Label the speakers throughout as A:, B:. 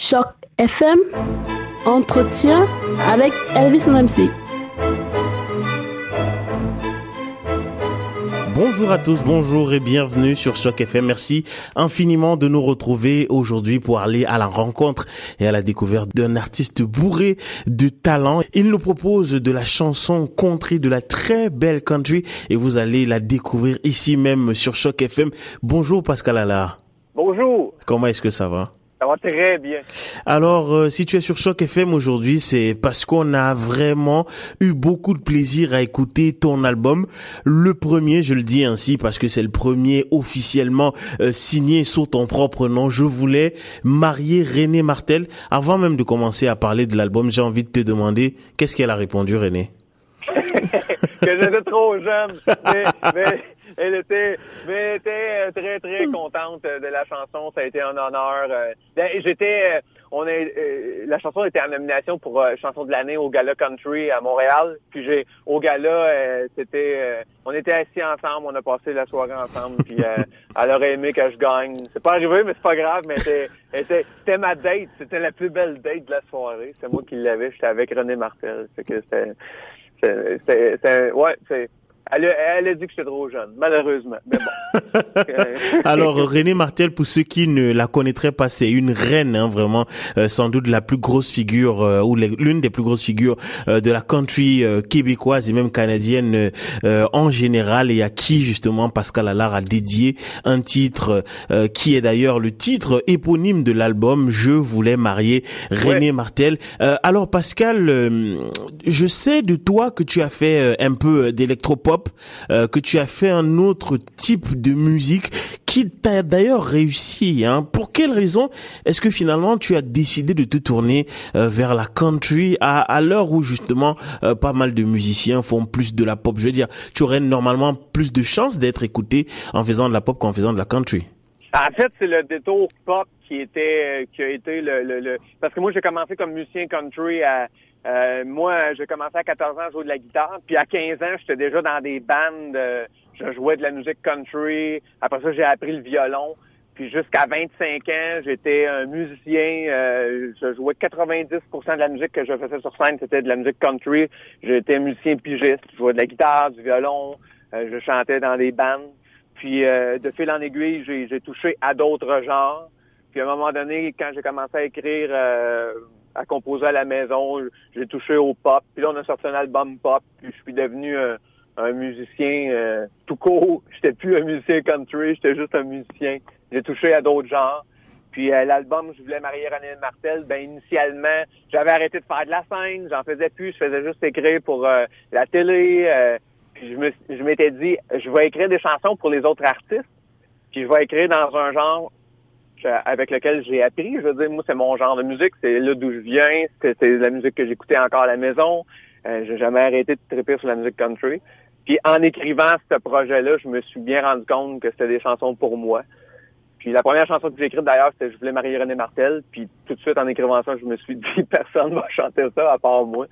A: Choc FM, entretien avec Elvis MC.
B: Bonjour à tous, bonjour et bienvenue sur Choc FM. Merci infiniment de nous retrouver aujourd'hui pour aller à la rencontre et à la découverte d'un artiste bourré de talent. Il nous propose de la chanson country, de la très belle country et vous allez la découvrir ici même sur Choc FM. Bonjour Pascal Allard.
C: Bonjour.
B: Comment est-ce que ça va?
C: Ça va très bien.
B: Alors, euh, si tu es sur Choc FM aujourd'hui, c'est parce qu'on a vraiment eu beaucoup de plaisir à écouter ton album. Le premier, je le dis ainsi parce que c'est le premier officiellement euh, signé sous ton propre nom. Je voulais marier René Martel. Avant même de commencer à parler de l'album, j'ai envie de te demander qu'est-ce qu'elle a répondu, René?
C: Que j'étais trop jeune. mais, mais elle était, mais était euh, très très contente de la chanson. Ça a été un honneur. Euh. Ben, j'étais, euh, on est, la chanson était en nomination pour chanson de l'année au Gala Country à Montréal. Puis j'ai, au Gala, c'était, on était assis ensemble, on a passé la soirée ensemble. Puis elle aurait aimé que je gagne. C'est pas arrivé, mais c'est pas grave. Mais c'était, ma date. C'était la plus belle date de la soirée. C'est moi qui l'avais. J'étais avec René Martel. Fait que c'était, ouais, c'est elle a, dit que j'étais trop jeune, malheureusement. Mais bon.
B: Alors, René Martel, pour ceux qui ne la connaîtraient pas, c'est une reine, hein, vraiment, euh, sans doute la plus grosse figure, euh, ou l'une des plus grosses figures euh, de la country québécoise et même canadienne en général, et à qui, justement, Pascal Allard a dédié un titre qui est d'ailleurs le titre éponyme de l'album « Je voulais marier René Martel ». alors, Pascal, je sais de toi que tu as fait un peu d'électropop euh, que tu as fait un autre type de musique qui t'a d'ailleurs réussi. Hein. Pour quelle raison est-ce que finalement tu as décidé de te tourner euh, vers la country à, à l'heure où justement euh, pas mal de musiciens font plus de la pop? Je veux dire, tu aurais normalement plus de chances d'être écouté en faisant de la pop qu'en faisant de la country.
C: En fait, c'est le détour pop qui était qui a été le, le, le... parce que moi j'ai commencé comme musicien country à euh, moi, j'ai commencé à 14 ans à jouer de la guitare, puis à 15 ans, j'étais déjà dans des bandes, euh, je jouais de la musique country. Après ça, j'ai appris le violon. Puis jusqu'à 25 ans, j'étais un musicien. Euh, je jouais 90% de la musique que je faisais sur scène, c'était de la musique country. J'étais musicien pigiste, je jouais de la guitare, du violon, je chantais dans des bandes. Puis de fil en aiguille, j'ai touché à d'autres genres. Puis à un moment donné, quand j'ai commencé à écrire à composer à la maison. J'ai touché au pop. Puis là, on a sorti un album pop. Puis je suis devenu un, musicien euh, tout court. J'étais plus un musicien country, j'étais juste un musicien. J'ai touché à d'autres genres. Puis euh, l'album Je voulais marier René Martel, ben initialement, j'avais arrêté de faire de la scène, j'en faisais plus, je faisais juste écrire pour euh, la télé. puis je me je m'étais dit, je vais écrire des chansons pour les autres artistes. Puis je vais écrire dans un genre avec lequel j'ai appris. Je veux dire, moi, c'est mon genre de musique, c'est là d'où je viens, c'est la musique que j'écoutais encore à la maison. Euh, j'ai jamais arrêté de triper sur la musique country. Puis en écrivant ce projet-là, je me suis bien rendu compte que c'était des chansons pour moi. Puis la première chanson que j'ai écrite d'ailleurs, c'était Je voulais marier René Martel. Puis tout de suite en écrivant ça, je me suis dit personne va chanter ça à part moi.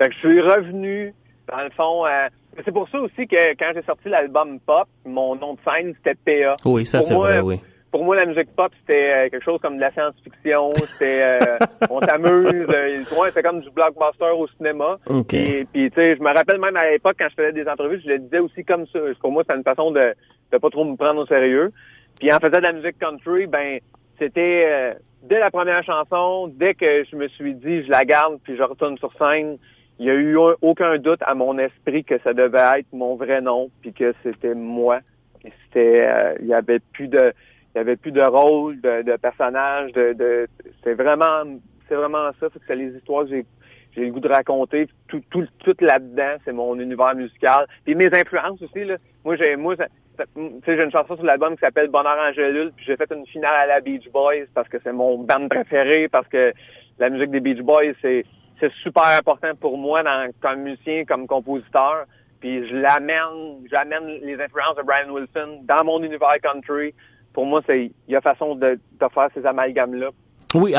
C: Fait que je suis revenu, dans le fond, euh, c'est pour ça aussi que quand j'ai sorti l'album Pop, mon nom de scène, c'était PA.
B: Oui, ça c'est vrai, oui
C: pour moi, la musique pop, c'était euh, quelque chose comme de la science-fiction. C'était, euh, on s'amuse. Euh, c'était comme du blockbuster au cinéma.
B: Et
C: puis, tu sais, je me rappelle même à l'époque quand je faisais des entrevues, je le disais aussi comme ça. Pour moi, c'était une façon de, de pas trop me prendre au sérieux. Puis en faisant de la musique country, ben, c'était euh, dès la première chanson, dès que je me suis dit, je la garde, puis je retourne sur scène. Il y a eu aucun doute à mon esprit que ça devait être mon vrai nom, puis que c'était moi. C'était, il y avait plus de il y avait plus de rôle, de, de personnage, de, de c'est vraiment c'est vraiment ça, c'est que c'est les histoires que j'ai j'ai le goût de raconter tout tout tout là-dedans, c'est mon univers musical. Puis mes influences aussi là. Moi j'ai moi j'ai une chanson sur l'album qui s'appelle Bonheur Angélule, puis j'ai fait une finale à la Beach Boys parce que c'est mon band préféré parce que la musique des Beach Boys c'est c'est super important pour moi dans, comme musicien, comme compositeur. Puis je l'amène, j'amène les influences de Brian Wilson dans mon univers country pour moi, c'est il y a façon de, de faire ces amalgames-là.
B: Oui,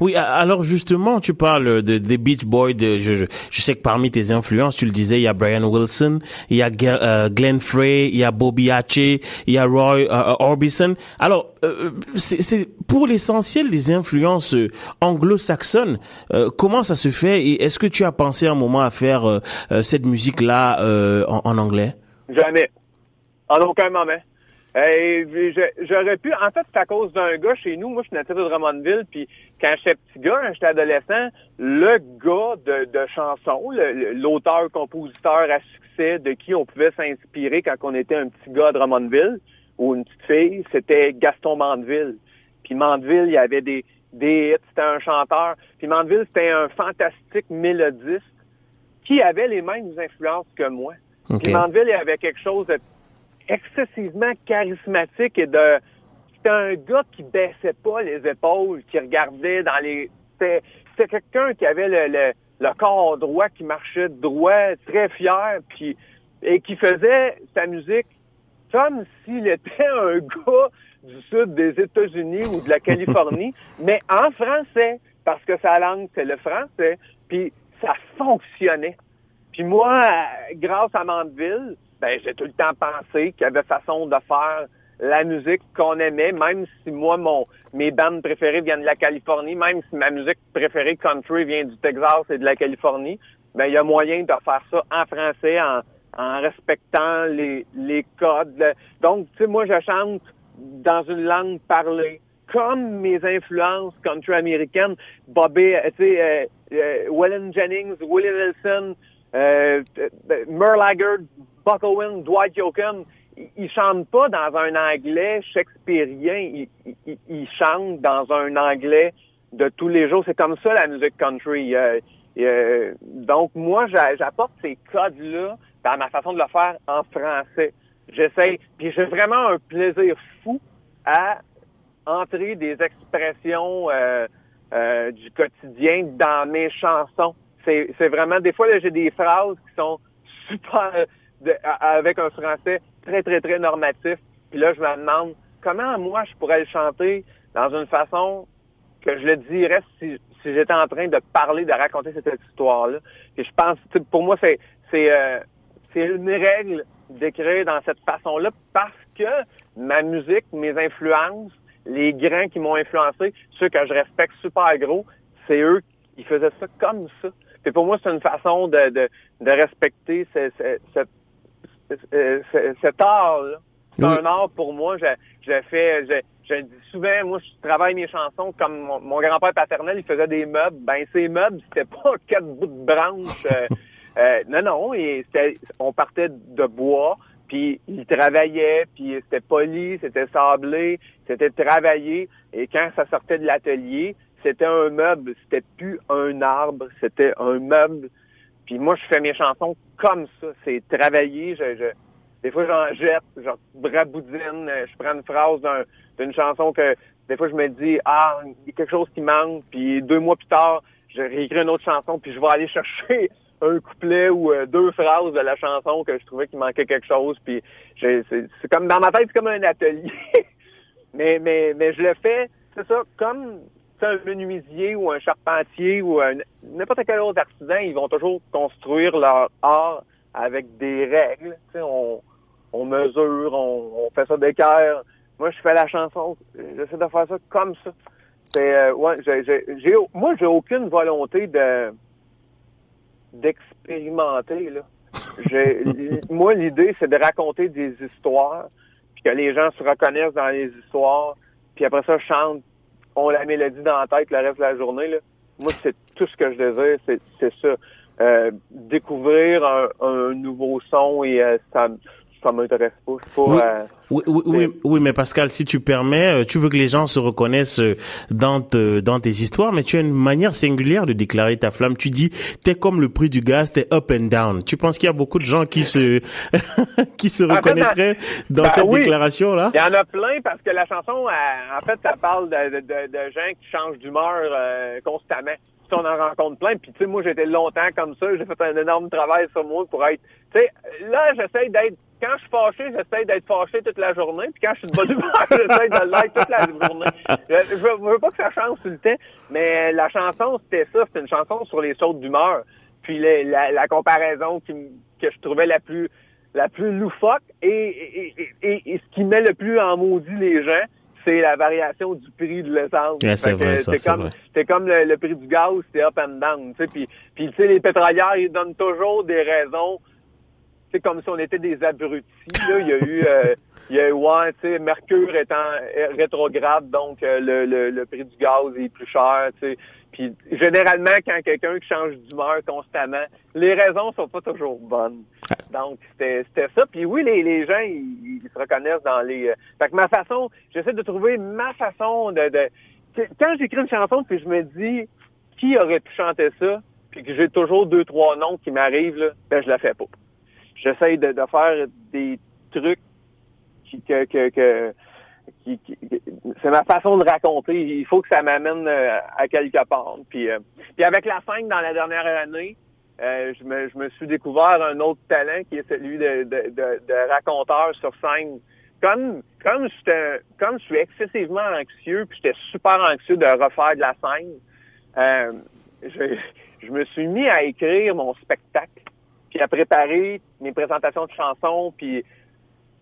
B: oui. Alors justement, tu parles de, des Beach Boys. De, je, je, sais que parmi tes influences, tu le disais, il y a Brian Wilson, il y a euh, Glenn Frey, il y a Bobby Hatchey, il y a Roy euh, Orbison. Alors, euh, c'est pour l'essentiel des influences anglo-saxonnes. comment ça se fait et est-ce que tu as pensé un moment à faire cette musique-là en, en anglais?
C: Jamais. En aucun moment. Hey, j'aurais pu. En fait, c'est à cause d'un gars chez nous. Moi, je suis natif de Drummondville. Puis quand j'étais petit gars, quand j'étais adolescent, le gars de, de chansons, l'auteur-compositeur à succès de qui on pouvait s'inspirer quand on était un petit gars de Drummondville ou une petite fille, c'était Gaston Mandeville. Puis Mandeville, il y avait des, des hits, c'était un chanteur. Puis Mandeville, c'était un fantastique mélodiste qui avait les mêmes influences que moi. Puis Mandeville, il avait quelque chose de excessivement charismatique et de c'était un gars qui baissait pas les épaules, qui regardait dans les c'était quelqu'un qui avait le, le, corps droit, qui marchait droit, très fier, puis et qui faisait sa musique comme s'il était un gars du sud des États-Unis ou de la Californie, mais en français, parce que sa langue, c'est le français, puis ça fonctionnait. Puis moi, grâce à Mandeville, ben, j'ai tout le temps pensé qu'il y avait façon de faire la musique qu'on aimait, même si moi, mon mes bandes préférées viennent de la Californie, même si ma musique préférée country vient du Texas et de la Californie, ben il y a moyen de faire ça en français, en, en respectant les, les codes. Donc, tu sais, moi, je chante dans une langue parlée, comme mes influences country américaines, Bobby, tu sais, euh, euh Jennings, Willie Nelson, euh, Merle Haggard, Buck Dwight Yoakam, ils chantent pas dans un anglais shakespearien, ils, ils, chantent dans un anglais de tous les jours. C'est comme ça la musique country. Euh, euh, donc moi, j'apporte ces codes-là dans ma façon de le faire en français. J'essaie, puis j'ai vraiment un plaisir fou à entrer des expressions euh, du quotidien dans mes chansons. C'est vraiment des fois j'ai des phrases qui sont super avec un français très, très, très normatif. Puis là, je me demande comment moi je pourrais le chanter dans une façon que je le dirais si, si j'étais en train de parler, de raconter cette histoire-là? Et je pense, pour moi, c'est c'est euh, une règle d'écrire dans cette façon-là parce que ma musique, mes influences, les grands qui m'ont influencé, ceux que je respecte super gros, c'est eux qui faisaient ça comme ça. Et pour moi, c'est une façon de, de, de respecter cette, cette euh, cet art-là. C'est un art pour moi. J'ai fait, je, dis souvent, moi, je travaille mes chansons comme mon, grand-père paternel, il faisait des meubles. Ben, ces meubles, c'était pas quatre bouts de branches. Euh, euh, non, non, et on partait de bois, puis il travaillait, puis c'était poli, c'était sablé, c'était travaillé. Et quand ça sortait de l'atelier, c'était un meuble, c'était plus un arbre, c'était un meuble puis moi, je fais mes chansons comme ça. C'est travailler. Je, je, des fois, j'en jette, genre braboudine. Je prends une phrase d'une chanson que des fois, je me dis, ah, il y a quelque chose qui manque. Puis deux mois plus tard, je réécris une autre chanson, puis je vais aller chercher un couplet ou euh, deux phrases de la chanson que je trouvais qu'il manquait quelque chose. Puis c'est comme dans ma tête, c'est comme un atelier. mais, mais, mais je le fais, c'est ça, comme un menuisier ou un charpentier ou n'importe quel autre artisan, ils vont toujours construire leur art avec des règles. on, on mesure, on, fait ça d'équerre. Moi, je fais la chanson, j'essaie de faire ça comme ça. C'est euh, ouais, j'ai, moi, j'ai aucune volonté de d'expérimenter là. moi, l'idée, c'est de raconter des histoires, puis que les gens se reconnaissent dans les histoires, puis après ça, chantent ont la mélodie dans la tête le reste de la journée. Là. Moi, c'est tout ce que je désire, c'est ça. Euh, découvrir un, nouveau son et euh, ça, ça m'intéresse pas.
B: pas oui, oui, oui, oui, mais Pascal, si tu permets, euh, tu veux que les gens se reconnaissent euh, dans, dans tes histoires, mais tu as une manière singulière de déclarer ta flamme. Tu dis, t'es comme le prix du gaz, t'es up and down. Tu penses qu'il y a beaucoup de gens qui se qui se reconnaîtraient dans ben cette déclaration-là?
C: Il y en a plein parce que la chanson, en fait, ça parle de, de, de, gens qui changent d'humeur euh, constamment on en rencontre plein. Puis, tu sais, moi, j'étais longtemps comme ça. J'ai fait un énorme travail sur moi pour être... Tu sais, là, j'essaie d'être quand je suis fâché, j'essaie d'être fâché toute la journée. Puis quand je suis de bonne humeur, j'essaie de l'être toute la journée. Je, veux pas que ça change tout le temps, mais la chanson, c'était ça. C'était une chanson sur les sautes d'humeur. Puis la, la, comparaison qui, que je trouvais la plus la plus loufoque et, et, et, ce qui met le plus en maudit les gens, c'est la variation du prix de l'essence.
B: c'est vrai, c'est
C: comme, c'est comme le, prix du gaz, c'est up and down. Puis, puis tu sais, les pétrolières, ils donnent toujours des raisons. C'est comme si on était des abrutis. Là. Il y a eu, euh, il y a eu ouais, tu sais, Mercure étant rétrograde, donc euh, le, le, le, prix du gaz est plus cher. Tu sais. Puis généralement, quand quelqu'un change d'humeur constamment, les raisons sont pas toujours bonnes. Donc c'était ça. Puis oui, les, les gens ils, se reconnaissent dans les. Euh, fait que ma façon, j'essaie de trouver ma façon de. de... Quand j'écris une chanson, puis je me dis qui aurait pu chanter ça, puis que j'ai toujours deux trois noms qui m'arrivent ben je la fais pas. J'essaie de, de faire des trucs qui que, que, que c'est ma façon de raconter. Il faut que ça m'amène euh, à quelque part. Puis, euh, puis avec la scène dans la dernière année, euh, je, me, suis découvert un autre talent qui est celui de, raconteur sur scène. Comme je suis excessivement anxieux, puis j'étais super anxieux de refaire de la scène, je, je me suis mis à écrire mon spectacle, puis à préparer mes présentations de chansons, puis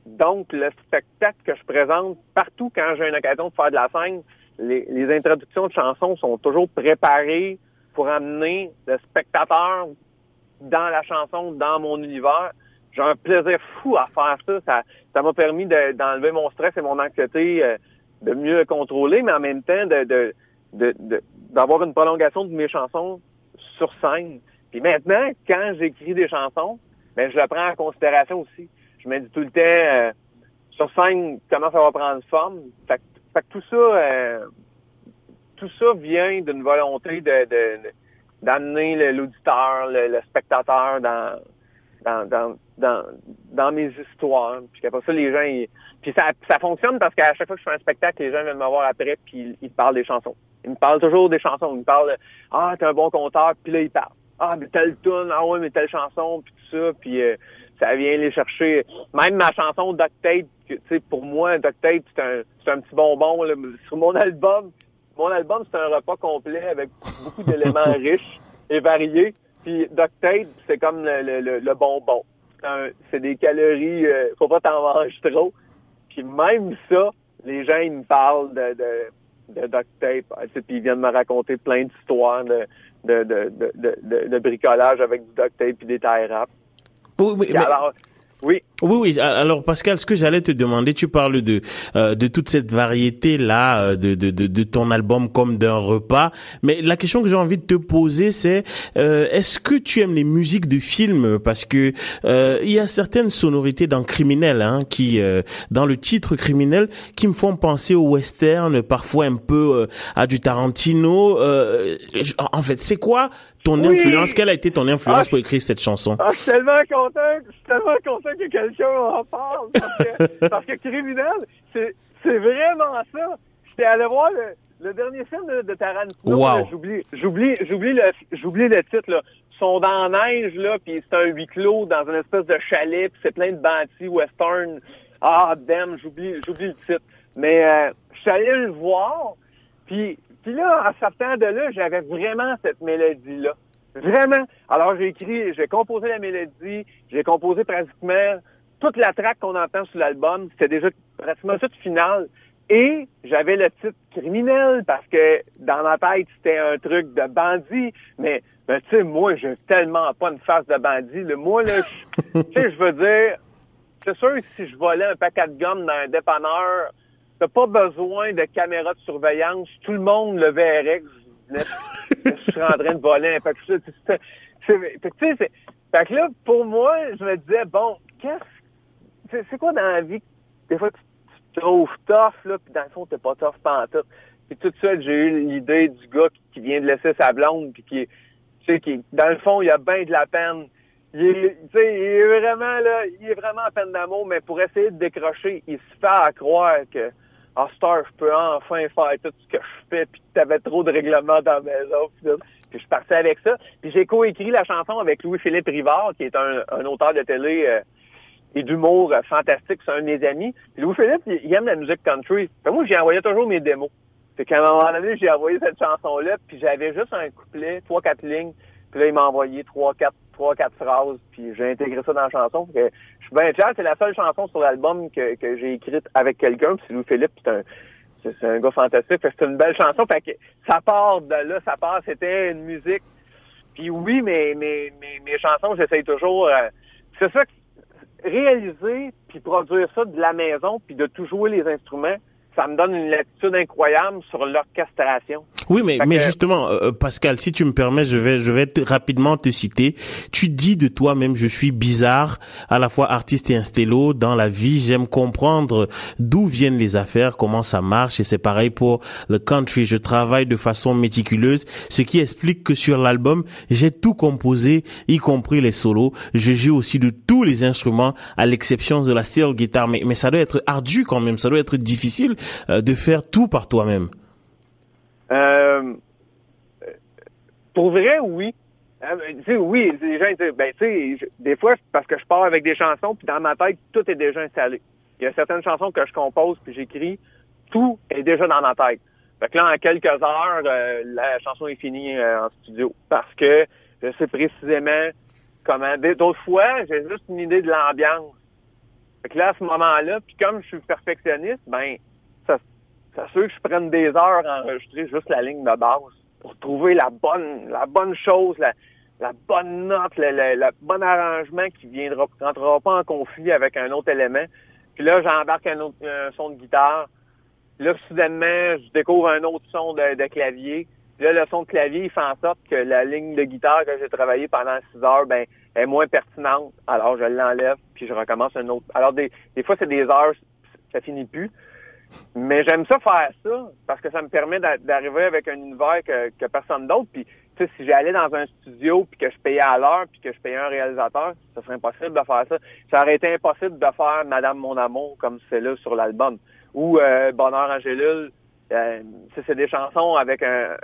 C: donc, le spectacle que je présente partout quand j'ai une occasion de faire de la scène, les, introductions de chansons sont toujours préparées pour amener le spectateur dans la chanson, dans mon univers. J'ai un plaisir fou à faire ça. Ça m'a permis d'enlever mon stress et mon anxiété, euh, de mieux le contrôler, mais en même temps de, d'avoir une prolongation de mes chansons sur scène. Puis maintenant, quand j'écris des chansons, ben je le prends en considération aussi je me dis tout le temps euh, sur scène comment ça va prendre forme? Fait, que tout ça euh, tout ça vient d'une volonté de, d'amener l'auditeur, le, spectateur dans dans, mes histoires. Puis après ça, les gens, puis ça, ça fonctionne parce qu'à chaque fois que je fais un spectacle, les gens viennent me voir après, puis ils, parlent des chansons. Ils me parlent toujours des chansons. Ils me parlent, ah, t'es un bon conteur, puis là, ils parlent. Ah, mais telle tune, ah ouais, mais telle chanson, puis tout ça, puis euh, ça vient les chercher. Même ma chanson Duct Tape, tu sais, pour moi, Duct Tape, c'est un, c'est un petit bonbon. Sur mon album, mon album, c'est un repas complet avec beaucoup d'éléments riches et variés. Puis Duct Tape, c'est comme le, le, le bonbon. C'est des calories, euh, faut pas t'en manger trop. Puis même ça, les gens, ils me parlent de, de, de duct tape. Ah, puis ils viennent me raconter plein d'histoires de, de, de, de, de, bricolage avec du duct tape et des tie wraps.
B: Oui, mais, alors,
C: oui.
B: Oui, oui. Alors, Pascal, ce que j'allais te demander, tu parles de euh, de toute cette variété là, euh, de, de, de, de ton album comme d'un repas. Mais la question que j'ai envie de te poser, c'est euh, est-ce que tu aimes les musiques de films? Parce que il y a certaines sonorités dans Criminel, hein, qui dans le titre Criminel, qui me font penser au western, parfois un peu à du Tarantino. en fait, c'est quoi ton influence Quelle a été ton influence ah, pour écrire cette chanson?
C: ah, Je suis tellement content, je suis tellement content que quelqu'un en parle parce que, parce que criminel, c'est c'est vraiment ça. J'étais allé voir le, le dernier film de, de Tarantino.
B: Wow.
C: J'oublie, j'oublie, j'oublie le, j'oublie le titre là. Ils sont dans la neige là, puis c'est un huis clos dans une espèce de chalet, puis c'est plein de bandits western. Ah damn, j'oublie, j'oublie le titre. Mais euh, je suis allé le voir, puis puis là, en sortant de là, j'avais vraiment cette mélodie-là. Vraiment. Alors, j'ai écrit, j'ai composé la mélodie, j'ai composé pratiquement toute la track qu'on entend sur l'album. C'était déjà pratiquement toute finale. Et j'avais le titre criminel parce que dans ma tête, c'était un truc de bandit. Mais, ben, tu sais, moi, j'ai tellement pas une face de bandit. Le Moi, là, tu sais, je veux dire, c'est sûr si je volais un paquet de gomme dans un dépanneur, T'as pas besoin de caméras de surveillance. Tout le monde le verrait que je, suis en train de voler un paquet. Fait que là, pour moi, je me disais, bon, qu'est-ce c'est quoi dans la vie des fois tu, te trouves tough, là, puis dans le fond, t'es pas tough pantoute. Puis tout de suite, j'ai eu l'idée du gars qui, vient de laisser sa blonde, puis qui, tu sais, qui, dans le fond, il a bien de la peine. Il est, il est vraiment là, il est vraiment en peine d'amour, mais pour essayer de décrocher, il se fait à croire que ah, Star, je peux enfin faire tout ce que je fais, puis t'avais trop de règlements dans la maison, puis, puis je partais avec ça. Puis j'ai coécrit la chanson avec Louis-Philippe Rivard, qui est un, auteur de télé euh, et d'humour fantastique. C'est un de mes amis. Louis-Philippe, il, aime la musique country. moi, j'ai envoyé toujours mes démos. Fait qu'à un moment donné, j'ai envoyé cette chanson-là, puis j'avais juste un couplet, trois, quatre lignes. Puis là, il m'a envoyé trois, quatre, trois, quatre phrases, puis j'ai intégré ça dans la chanson. je suis bien. C'est la seule chanson sur l'album que, que j'ai écrite avec quelqu'un. c'est Louis-Philippe, c'est un, c'est un gars fantastique. c'est une belle chanson. Fait que ça part de là, ça part. C'était une musique. Puis oui, mais mes, mes, mes chansons, j'essaye toujours. Euh, c'est ça, réaliser puis produire ça de la maison puis de tout jouer les instruments ça me donne une latitude incroyable sur l'orchestration.
B: Oui, mais, mais justement, euh, euh, Pascal, si tu me permets, je vais, je vais rapidement te citer. Tu dis de toi-même, je suis bizarre, à la fois artiste et instello. Dans la vie, j'aime comprendre d'où viennent les affaires, comment ça marche, et c'est pareil pour le country. Je travaille de façon méticuleuse, ce qui explique que sur l'album, j'ai tout composé, y compris les solos. Je joue aussi de tous les instruments, à l'exception de la steel guitar. Mais, mais ça doit être ardu quand même, ça doit être difficile euh, de faire tout par toi-même.
C: Euh, pour vrai, oui. Euh, tu sais, oui, les gens disent, ben, tu sais, des fois, parce que je pars avec des chansons, puis dans ma tête, tout est déjà installé. Il y a certaines chansons que je compose, puis j'écris, tout est déjà dans ma tête. Fait que là, en quelques heures, la chanson est finie en studio. Parce que je sais précisément comment. D'autres fois, j'ai juste une idée de l'ambiance. Fait que là, à ce moment-là, puis comme je suis perfectionniste, ben, c'est sûr que je prenne des heures à enregistrer juste la ligne de base pour trouver la bonne, la bonne chose, la, la bonne note, le, bon arrangement qui viendra, rentrera pas en conflit avec un autre élément. Puis là, j'embarque un autre son de guitare. Là, soudainement, je découvre un autre son de, clavier. là, le son de clavier, il fait en sorte que la ligne de guitare que j'ai travaillée pendant six heures, ben, est moins pertinente. Alors, je l'enlève, puis je recommence un autre. Alors, des, des fois, c'est des heures, ça finit plus. Mais j'aime ça faire ça parce que ça me permet d'arriver avec un univers que, personne d'autre. Puis, tu sais, si j'allais dans un studio puis que je payais à l'heure puis que je payais un réalisateur, ça serait impossible de faire ça. Ça aurait été impossible de faire Madame mon amour comme c'est là sur l'album ou euh, Bonheur Angélule. Euh, c'est des chansons avec un,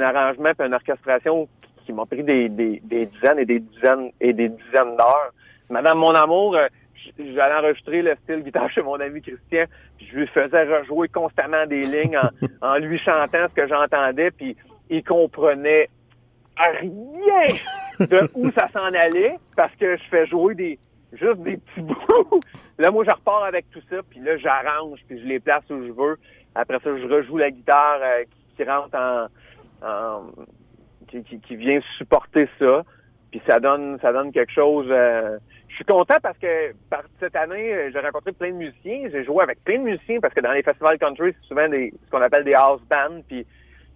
C: arrangement et une orchestration qui, m'ont pris des, des, des, dizaines et des dizaines et des dizaines d'heures. Madame mon amour. J'allais enregistrer le style guitare chez mon ami Christian, puis je lui faisais rejouer constamment des lignes en, lui chantant ce que j'entendais, puis il comprenait rien de où ça s'en allait, parce que je fais jouer des juste des petits bouts. Là, moi, je repars avec tout ça, puis là, j'arrange, puis je les place où je veux. Après ça, je rejoue la guitare euh, qui, rentre en, qui, qui, vient supporter ça, puis ça donne ça donne quelque chose. Euh, je suis content parce que par cette année, euh, j'ai rencontré plein de musiciens. J'ai joué avec plein de musiciens parce que dans les festivals country, c'est souvent des, ce qu'on appelle des house bands. Puis,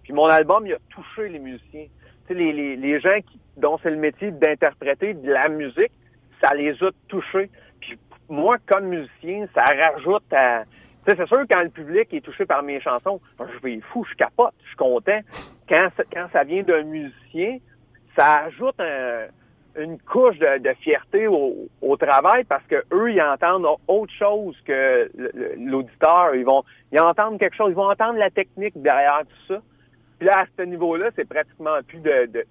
C: mon album, il a touché les musiciens. Tu sais, les gens qui, dont c'est le métier d'interpréter de la musique, ça les a touchés. Puis moi, comme musicien, ça rajoute à... Tu sais, c'est sûr, quand le public est touché par mes chansons, je vais fou, je capote, je suis content. Quand, quand ça vient d'un musicien, ça ajoute un une couche de, fierté au, travail parce que eux ils entendent autre chose que l'auditeur. Ils vont ils entendent quelque chose, ils vont entendre la technique derrière tout ça. Puis là, à ce niveau-là, c'est pratiquement plus de, de,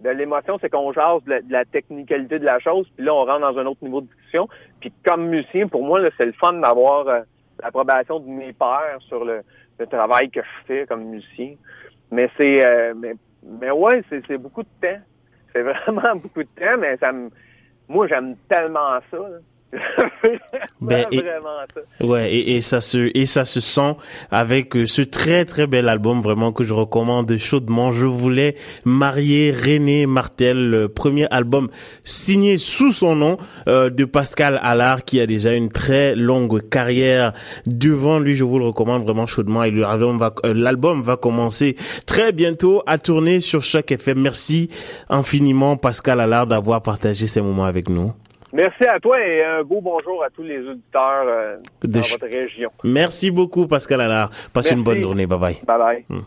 C: de, l'émotion, c'est qu'on jase de la, technicalité de la chose, puis là, on rentre dans un autre niveau de discussion. Puis comme musicien, pour moi, c'est le fun d'avoir euh, l'approbation de mes pairs sur le, travail que je fais comme musicien. Mais c'est euh, mais, mais ouais, c'est beaucoup de temps c'est vraiment beaucoup de temps, mais ça me, moi, j'aime tellement ça. Ben, et, ça.
B: Ouais, et, et, ça se et ça se sent avec euh, ce très très bel album vraiment que je recommande chaudement. Je voulais marier René Martel, le premier album signé sous son nom euh, de Pascal Allard qui a déjà une très longue carrière devant lui. Je vous le recommande vraiment chaudement et l'album va euh, l'album va commencer très bientôt à tourner sur chaque effet. Merci infiniment Pascal Allard d'avoir partagé ces moments avec nous.
C: Merci à toi et un beau bonjour à tous les auditeurs euh, de, votre région.
B: Merci beaucoup, Pascal Allard. Passe une bonne journée. Bye bye.
C: Bye bye. Hmm.